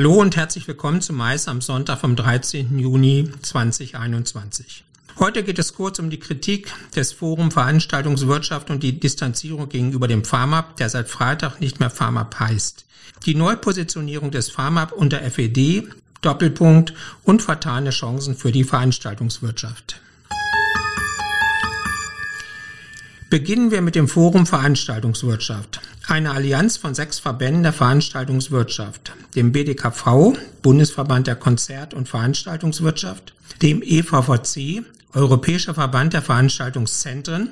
Hallo und herzlich willkommen zum Mais am Sonntag vom 13. Juni 2021. Heute geht es kurz um die Kritik des Forum Veranstaltungswirtschaft und die Distanzierung gegenüber dem FAMAP, der seit Freitag nicht mehr FAMAP heißt. Die Neupositionierung des FAMAP unter FED, Doppelpunkt und vertane Chancen für die Veranstaltungswirtschaft. Beginnen wir mit dem Forum Veranstaltungswirtschaft, eine Allianz von sechs Verbänden der Veranstaltungswirtschaft, dem BDKV, Bundesverband der Konzert- und Veranstaltungswirtschaft, dem EVVC, Europäischer Verband der Veranstaltungszentren,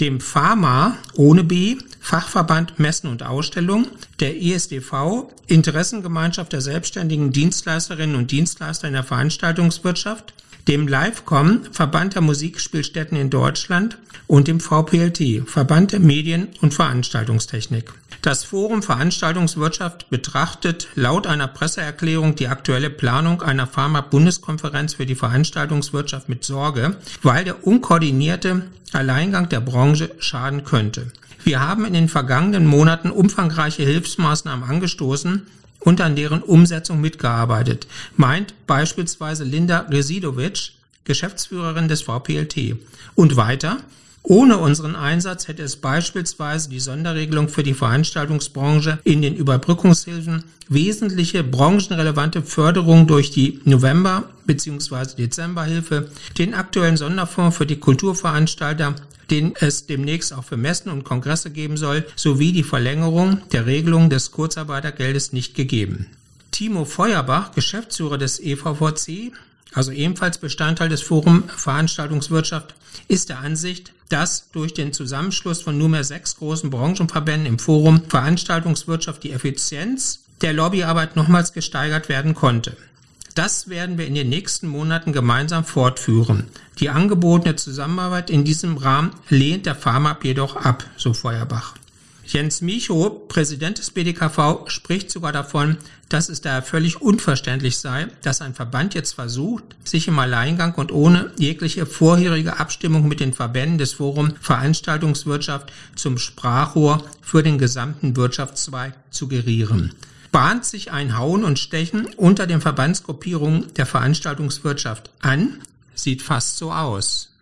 dem Pharma ohne B, Fachverband Messen und Ausstellung, der ESDV, Interessengemeinschaft der selbstständigen Dienstleisterinnen und Dienstleister in der Veranstaltungswirtschaft, dem Livecom, Verband der Musikspielstätten in Deutschland und dem VPLT, Verband der Medien- und Veranstaltungstechnik. Das Forum Veranstaltungswirtschaft betrachtet laut einer Presseerklärung die aktuelle Planung einer Pharma-Bundeskonferenz für die Veranstaltungswirtschaft mit Sorge, weil der unkoordinierte Alleingang der Branche schaden könnte. Wir haben in den vergangenen Monaten umfangreiche Hilfsmaßnahmen angestoßen, und an deren Umsetzung mitgearbeitet, meint beispielsweise Linda Residovic, Geschäftsführerin des VPLT. Und weiter, ohne unseren Einsatz hätte es beispielsweise die Sonderregelung für die Veranstaltungsbranche in den Überbrückungshilfen wesentliche branchenrelevante Förderung durch die November- bzw. Dezemberhilfe, den aktuellen Sonderfonds für die Kulturveranstalter den es demnächst auch für Messen und Kongresse geben soll, sowie die Verlängerung der Regelung des Kurzarbeitergeldes nicht gegeben. Timo Feuerbach, Geschäftsführer des EVVC, also ebenfalls Bestandteil des Forum Veranstaltungswirtschaft, ist der Ansicht, dass durch den Zusammenschluss von nunmehr sechs großen Branchenverbänden im Forum Veranstaltungswirtschaft die Effizienz der Lobbyarbeit nochmals gesteigert werden konnte. Das werden wir in den nächsten Monaten gemeinsam fortführen. Die angebotene Zusammenarbeit in diesem Rahmen lehnt der Pharmab jedoch ab, so Feuerbach. Jens Micho, Präsident des BDKV, spricht sogar davon, dass es daher völlig unverständlich sei, dass ein Verband jetzt versucht, sich im Alleingang und ohne jegliche vorherige Abstimmung mit den Verbänden des Forum Veranstaltungswirtschaft zum Sprachrohr für den gesamten Wirtschaftszweig zu gerieren bahnt sich ein Hauen und Stechen unter den Verbandsgruppierungen der Veranstaltungswirtschaft an. Sieht fast so aus.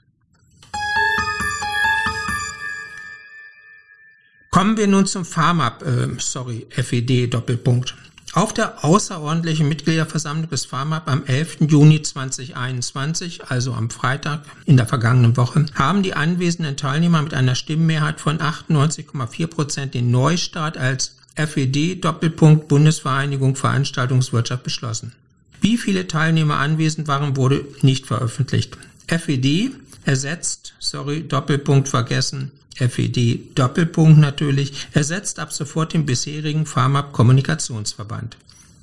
Kommen wir nun zum Pharma, äh, sorry, FED Doppelpunkt. Auf der außerordentlichen Mitgliederversammlung des FAMAP am 11. Juni 2021, also am Freitag in der vergangenen Woche, haben die anwesenden Teilnehmer mit einer Stimmenmehrheit von 98,4 Prozent den Neustart als FED Doppelpunkt Bundesvereinigung Veranstaltungswirtschaft beschlossen. Wie viele Teilnehmer anwesend waren, wurde nicht veröffentlicht. FED ersetzt, sorry, Doppelpunkt vergessen, FED Doppelpunkt natürlich, ersetzt ab sofort den bisherigen Pharmab Kommunikationsverband.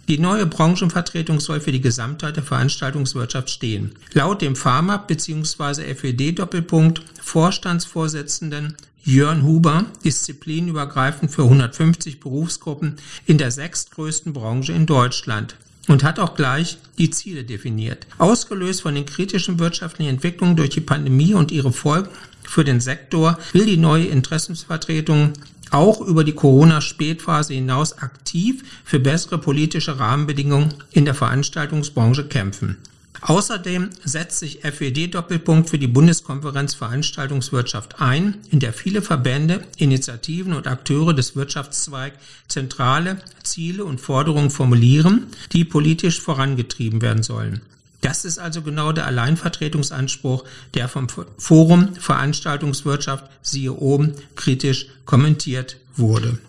Die neue Branchenvertretung soll für die Gesamtheit der Veranstaltungswirtschaft stehen. Laut dem Pharmab bzw. FED Doppelpunkt Vorstandsvorsitzenden Jörn Huber disziplinübergreifend für 150 Berufsgruppen in der sechstgrößten Branche in Deutschland und hat auch gleich die Ziele definiert. Ausgelöst von den kritischen wirtschaftlichen Entwicklungen durch die Pandemie und ihre Folgen für den Sektor will die neue Interessensvertretung auch über die Corona-Spätphase hinaus aktiv für bessere politische Rahmenbedingungen in der Veranstaltungsbranche kämpfen. Außerdem setzt sich FED-Doppelpunkt für die Bundeskonferenz Veranstaltungswirtschaft ein, in der viele Verbände, Initiativen und Akteure des Wirtschaftszweigs zentrale Ziele und Forderungen formulieren, die politisch vorangetrieben werden sollen. Das ist also genau der Alleinvertretungsanspruch, der vom Forum Veranstaltungswirtschaft, siehe oben, kritisch kommentiert wurde.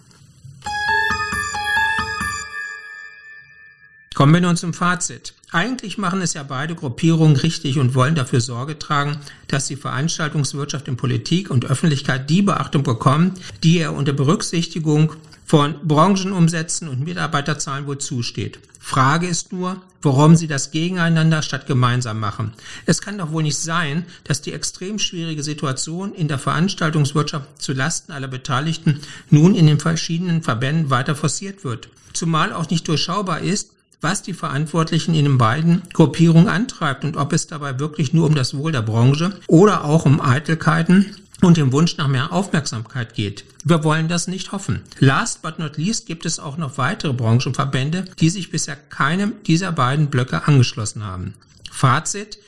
Kommen wir nun zum Fazit. Eigentlich machen es ja beide Gruppierungen richtig und wollen dafür Sorge tragen, dass die Veranstaltungswirtschaft in Politik und Öffentlichkeit die Beachtung bekommt, die er unter Berücksichtigung von Branchenumsätzen und Mitarbeiterzahlen wohl zusteht. Frage ist nur, warum sie das gegeneinander statt gemeinsam machen. Es kann doch wohl nicht sein, dass die extrem schwierige Situation in der Veranstaltungswirtschaft zu Lasten aller Beteiligten nun in den verschiedenen Verbänden weiter forciert wird. Zumal auch nicht durchschaubar ist, was die Verantwortlichen in den beiden Gruppierungen antreibt und ob es dabei wirklich nur um das Wohl der Branche oder auch um Eitelkeiten und dem Wunsch nach mehr Aufmerksamkeit geht. Wir wollen das nicht hoffen. Last but not least gibt es auch noch weitere Branchenverbände, die sich bisher keinem dieser beiden Blöcke angeschlossen haben. Fazit,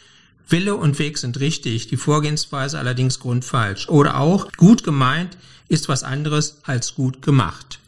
Wille und Weg sind richtig, die Vorgehensweise allerdings grundfalsch. Oder auch, gut gemeint ist was anderes als gut gemacht.